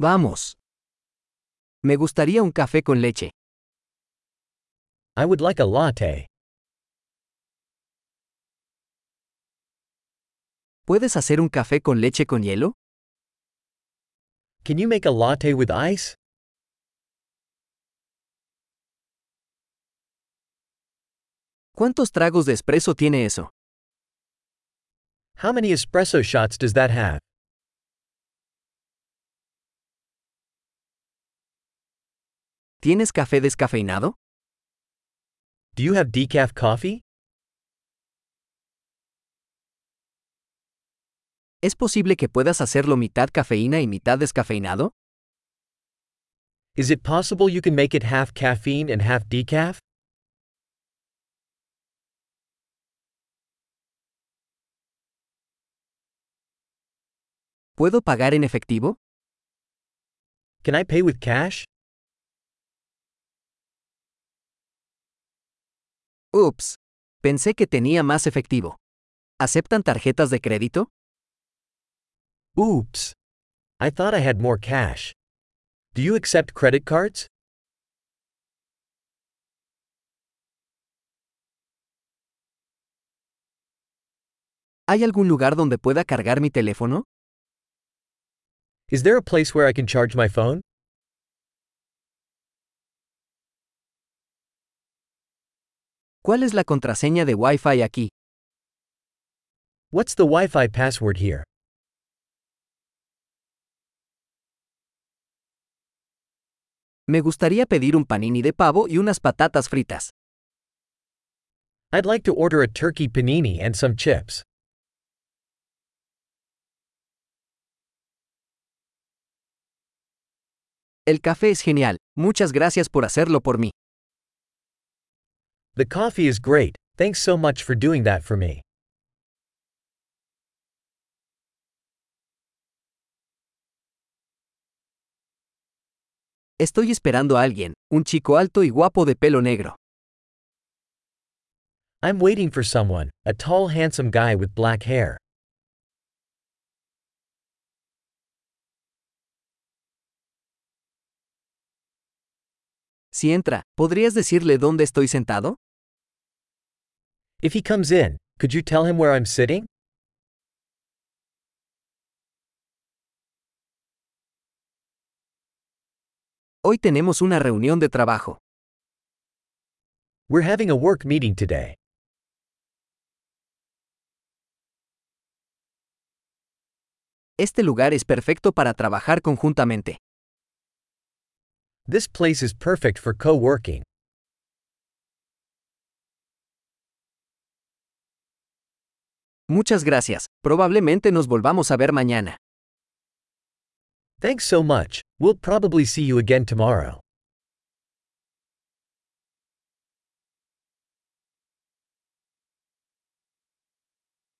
Vamos. Me gustaría un café con leche. I would like a latte. ¿Puedes hacer un café con leche con hielo? Can you make a latte with ice? ¿Cuántos tragos de espresso tiene eso? How many espresso shots does that have? ¿Tienes café descafeinado? Do you have decaf coffee? ¿Es posible que puedas hacerlo mitad cafeína y mitad descafeinado? Is it possible you can make it half caffeine and half decaf? ¿Puedo pagar en efectivo? Can I pay with cash? Ups. Pensé que tenía más efectivo. ¿Aceptan tarjetas de crédito? Oops. I thought I had more cash. Do you accept credit cards? ¿Hay algún lugar donde pueda cargar mi teléfono? Is there a place where I can charge my phone? ¿Cuál es la contraseña de Wi-Fi aquí? What's the Wi Fi password here? Me gustaría pedir un panini de pavo y unas patatas fritas. I'd like to order a turkey panini and some chips. El café es genial. Muchas gracias por hacerlo por mí. The coffee is great, thanks so much for doing that for me. Estoy esperando a alguien, un chico alto y guapo de pelo negro. I'm waiting for someone, a tall, handsome guy with black hair. Si entra, ¿podrías decirle dónde estoy sentado? If he comes in, could you tell him where I'm sitting? Hoy tenemos una reunión de trabajo. We're having a work meeting today. Este lugar es perfecto para trabajar conjuntamente. This place is perfect for co Muchas gracias. Probablemente nos volvamos a ver mañana. Thanks so much, we'll probably see you again tomorrow.